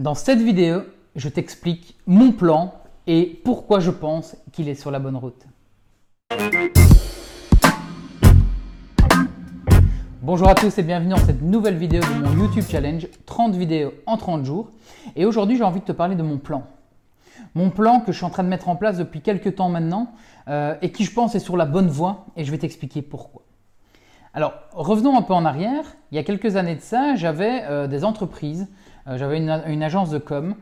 Dans cette vidéo, je t'explique mon plan et pourquoi je pense qu'il est sur la bonne route. Bonjour à tous et bienvenue dans cette nouvelle vidéo de mon YouTube Challenge 30 vidéos en 30 jours. Et aujourd'hui, j'ai envie de te parler de mon plan. Mon plan que je suis en train de mettre en place depuis quelques temps maintenant euh, et qui, je pense, est sur la bonne voie et je vais t'expliquer pourquoi. Alors, revenons un peu en arrière. Il y a quelques années de ça, j'avais euh, des entreprises, j'avais une, agence de com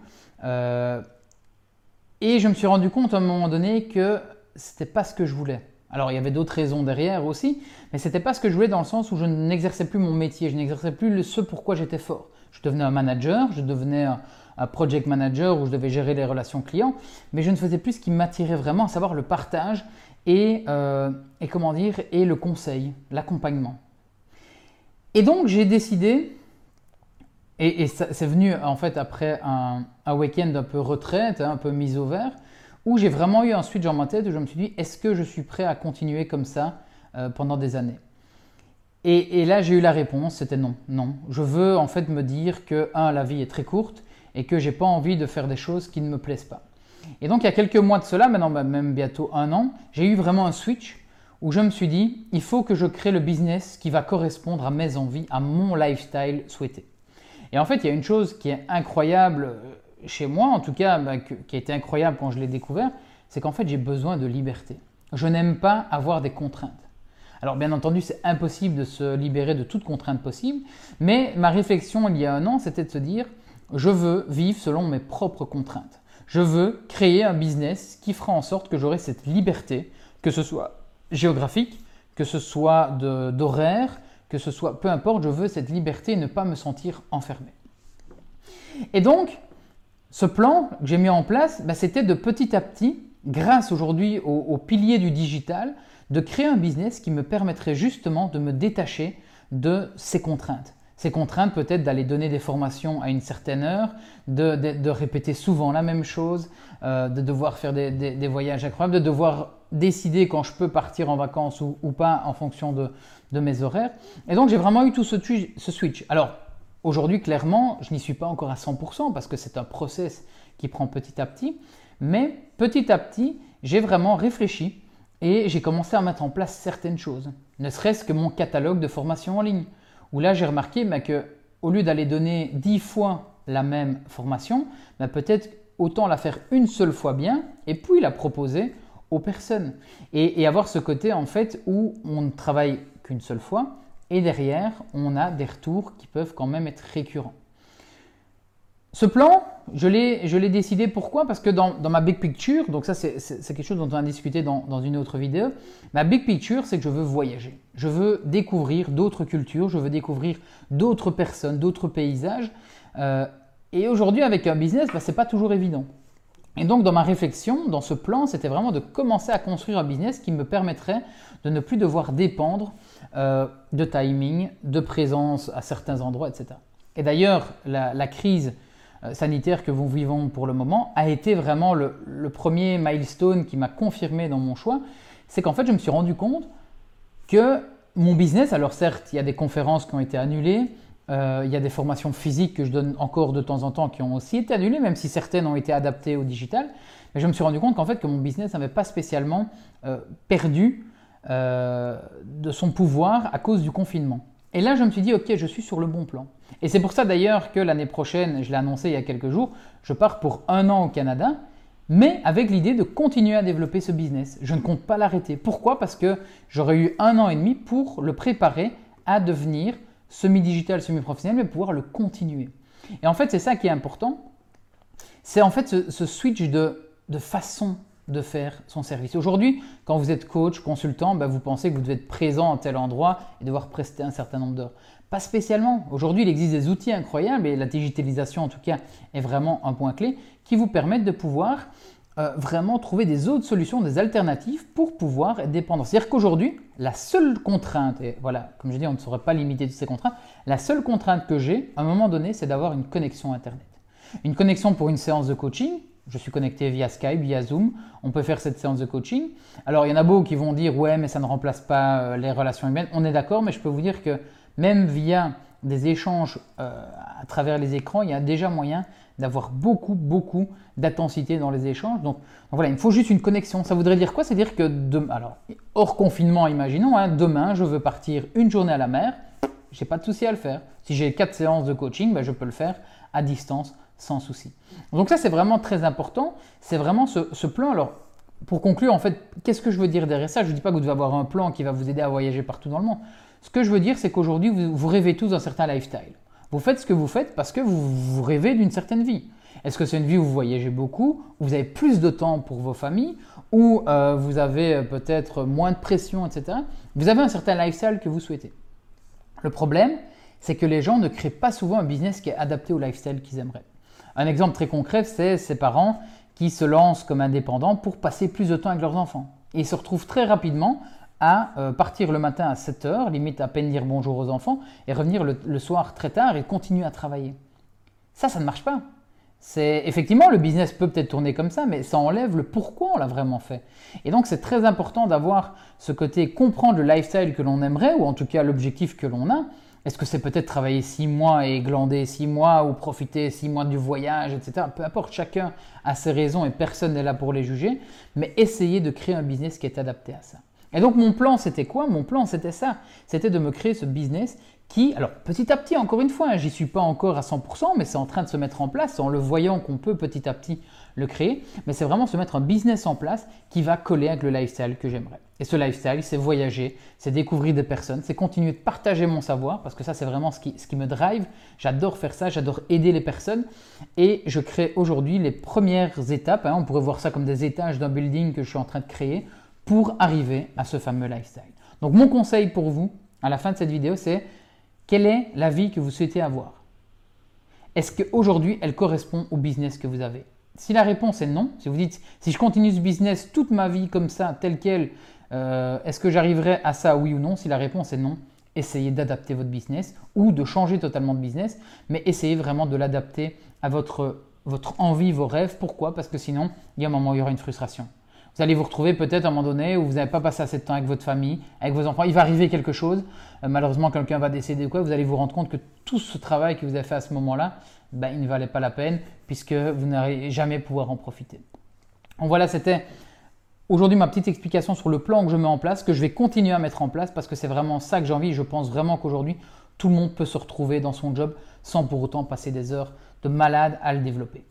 et je me suis rendu compte à un moment donné que c'était pas ce que je voulais. Alors il y avait d'autres raisons derrière aussi, mais c'était pas ce que je voulais dans le sens où je n'exerçais plus mon métier, je n'exerçais plus ce pourquoi j'étais fort. Je devenais un manager, je devenais un, project manager où je devais gérer les relations clients, mais je ne faisais plus ce qui m'attirait vraiment, à savoir le partage et, euh, comment dire et le conseil, l'accompagnement. Et donc j'ai décidé, et, c'est venu en fait après un, week-end un peu retraite, hein, un peu mise au vert, où j'ai vraiment eu un switch dans ma tête où je me suis dit est-ce que je suis prêt à continuer comme ça euh, pendant des années? Et, là j'ai eu la réponse, c'était non, non. Je veux en fait me dire que un la vie est très courte et que j'ai pas envie de faire des choses qui ne me plaisent pas. Et donc il y a quelques mois de cela, maintenant bah, même bientôt un an, j'ai eu vraiment un switch où je me suis dit il faut que je crée le business qui va correspondre à mes envies, à mon lifestyle souhaité. Et en fait il y a une chose qui est incroyable euh, chez moi, en tout cas, bah, qui a été incroyable quand je l'ai découvert, c'est qu'en fait, j'ai besoin de liberté. Je n'aime pas avoir des contraintes. Alors, bien entendu, c'est impossible de se libérer de toute contrainte possible, mais ma réflexion il y a un an, c'était de se dire, je veux vivre selon mes propres contraintes. Je veux créer un business qui fera en sorte que j'aurai cette liberté, que ce soit géographique, que ce soit d'horaire, que ce soit, peu importe, je veux cette liberté et ne pas me sentir enfermé. Et donc, ce plan que j'ai mis en place, bah, c'était de petit à petit, grâce aujourd'hui au, pilier du digital, de créer un business qui me permettrait justement de me détacher de ces contraintes. Ces contraintes peut-être d'aller donner des formations à une certaine heure, de, répéter souvent la même chose, euh, de devoir faire des, voyages incroyables, de devoir décider quand je peux partir en vacances ou, pas en fonction de, mes horaires. Et donc j'ai vraiment eu tout ce, ce switch. Alors Aujourd'hui, clairement, je n'y suis pas encore à 100% parce que c'est un process qui prend petit à petit. Mais petit à petit, j'ai vraiment réfléchi et j'ai commencé à mettre en place certaines choses. Ne serait-ce que mon catalogue de formation en ligne. Où là, j'ai remarqué bah, que au lieu d'aller donner 10 fois la même formation, bah, peut-être autant la faire une seule fois bien et puis la proposer aux personnes. Et, avoir ce côté en fait où on ne travaille qu'une seule fois, et derrière, on a des retours qui peuvent quand même être récurrents. Ce plan, je l'ai décidé pourquoi? Parce que dans, ma big picture, donc ça c'est quelque chose dont on a discuté dans, une autre vidéo, ma big picture c'est que je veux voyager. Je veux découvrir d'autres cultures, je veux découvrir d'autres personnes, d'autres paysages. Euh, et aujourd'hui avec un business, bah, ce n'est pas toujours évident. Et donc dans ma réflexion, dans ce plan, c'était vraiment de commencer à construire un business qui me permettrait de ne plus devoir dépendre euh, de timing, de présence à certains endroits, etc. Et d'ailleurs, la, crise euh, sanitaire que nous vivons pour le moment a été vraiment le, premier milestone qui m'a confirmé dans mon choix. C'est qu'en fait, je me suis rendu compte que mon business, alors certes, il y a des conférences qui ont été annulées, euh, il y a des formations physiques que je donne encore de temps en temps qui ont aussi été annulées, même si certaines ont été adaptées au digital. Mais je me suis rendu compte qu'en fait, que mon business n'avait pas spécialement perdu euh, de son pouvoir à cause du confinement. Et là, je me suis dit, ok, je suis sur le bon plan. Et c'est pour ça d'ailleurs que l'année prochaine, je l'ai annoncé il y a quelques jours, je pars pour un an au Canada, mais avec l'idée de continuer à développer ce business. Je ne compte pas l'arrêter. Pourquoi? Parce que j'aurais eu un an et demi pour le préparer à devenir semi-digital, semi-professionnel, mais pouvoir le continuer. Et en fait, c'est ça qui est important. C'est en fait ce, switch de, de façon de faire son service. Aujourd'hui, quand vous êtes coach, consultant, bah, vous pensez que vous devez être présent à tel endroit et devoir prester un certain nombre d'heures. Pas spécialement. Aujourd'hui, il existe des outils incroyables et la digitalisation, en tout cas, est vraiment un point clé qui vous permettent de pouvoir euh, vraiment trouver des autres solutions, des alternatives pour pouvoir être dépendant. C'est-à-dire qu'aujourd'hui, la seule contrainte, et voilà, comme je dis, on ne saurait pas limiter toutes ces contraintes, la seule contrainte que j'ai à un moment donné, c'est d'avoir une connexion Internet. Une connexion pour une séance de coaching, je suis connecté via Skype, via Zoom, on peut faire cette séance de coaching. Alors il y en a beaucoup qui vont dire ouais mais ça ne remplace pas euh, les relations humaines. On est d'accord, mais je peux vous dire que même via des échanges euh, à travers les écrans, il y a déjà moyen d'avoir beaucoup, beaucoup d'intensité dans les échanges. Donc, voilà, il me faut juste une connexion. Ça voudrait dire quoi? C'est dire que, alors, hors confinement, imaginons, hein, demain, je veux partir une journée à la mer, j'ai pas de souci à le faire. Si j'ai quatre séances de coaching, ben, je peux le faire à distance sans souci. Donc ça, c'est vraiment très important. C'est vraiment ce, ce plan. Alors, pour conclure, en fait, qu'est-ce que je veux dire derrière ça? Je ne dis pas que vous devez avoir un plan qui va vous aider à voyager partout dans le monde. Ce que je veux dire, c'est qu'aujourd'hui, vous, rêvez tous d'un certain lifestyle. Vous faites ce que vous faites parce que vous, rêvez d'une certaine vie. Est-ce que c'est une vie où vous voyagez beaucoup, où vous avez plus de temps pour vos familles, où euh, vous avez euh, peut-être moins de pression, etc. Vous avez un certain lifestyle que vous souhaitez. Le problème, c'est que les gens ne créent pas souvent un business qui est adapté au lifestyle qu'ils aimeraient. Un exemple très concret, c'est ces parents qui se lancent comme indépendants pour passer plus de temps avec leurs enfants. Et ils se retrouvent très rapidement à euh, partir le matin à 7 heures, limite à peine dire bonjour aux enfants, et revenir le, soir très tard et continuer à travailler. Ça, ça ne marche pas. C'est effectivement le business peut peut-être tourner comme ça, mais ça enlève le pourquoi on l'a vraiment fait. Et donc c'est très important d'avoir ce côté comprendre le lifestyle que l'on aimerait, ou en tout cas l'objectif que l'on a, est-ce que c'est peut-être travailler six mois et glander six mois ou profiter six mois du voyage, etc. Peu importe, chacun a ses raisons et personne n'est là pour les juger, mais essayez de créer un business qui est adapté à ça. Et donc mon plan, c'était quoi? Mon plan, c'était ça. C'était de me créer ce business qui, alors petit à petit, encore une fois, hein, j'y suis pas encore à 100%, mais c'est en train de se mettre en place, en le voyant qu'on peut petit à petit le créer, mais c'est vraiment se mettre un business en place qui va coller avec le lifestyle que j'aimerais. Et ce lifestyle, c'est voyager, c'est découvrir des personnes, c'est continuer de partager mon savoir, parce que ça, c'est vraiment ce qui, ce qui me drive. J'adore faire ça, j'adore aider les personnes. Et je crée aujourd'hui les premières étapes, hein, on pourrait voir ça comme des étages d'un building que je suis en train de créer, pour arriver à ce fameux lifestyle. Donc mon conseil pour vous, à la fin de cette vidéo, c'est quelle est la vie que vous souhaitez avoir? Est-ce qu'aujourd'hui, elle correspond au business que vous avez? Si la réponse est non, si vous dites, si je continue ce business toute ma vie comme ça, tel quel, euh, est-ce que j'arriverai à ça, oui ou non? Si la réponse est non, essayez d'adapter votre business ou de changer totalement de business, mais essayez vraiment de l'adapter à votre, votre envie, vos rêves. Pourquoi? Parce que sinon, il y a un moment où il y aura une frustration. Vous allez vous retrouver peut-être à un moment donné où vous n'avez pas passé assez de temps avec votre famille, avec vos enfants. Il va arriver quelque chose. Euh, malheureusement, quelqu'un va décéder ou quoi. Vous allez vous rendre compte que tout ce travail que vous avez fait à ce moment-là, ben, il ne valait pas la peine puisque vous n'allez jamais pouvoir en profiter. Donc voilà, c'était aujourd'hui ma petite explication sur le plan que je mets en place, que je vais continuer à mettre en place parce que c'est vraiment ça que j'ai envie. Je pense vraiment qu'aujourd'hui, tout le monde peut se retrouver dans son job sans pour autant passer des heures de malade à le développer.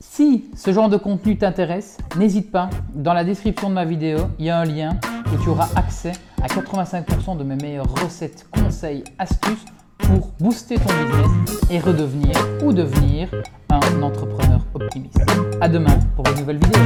Si ce genre de contenu t'intéresse, n'hésite pas, dans la description de ma vidéo, il y a un lien où tu auras accès à 85% de mes meilleures recettes, conseils, astuces pour booster ton business et redevenir ou devenir un entrepreneur optimiste. À demain pour une nouvelle vidéo.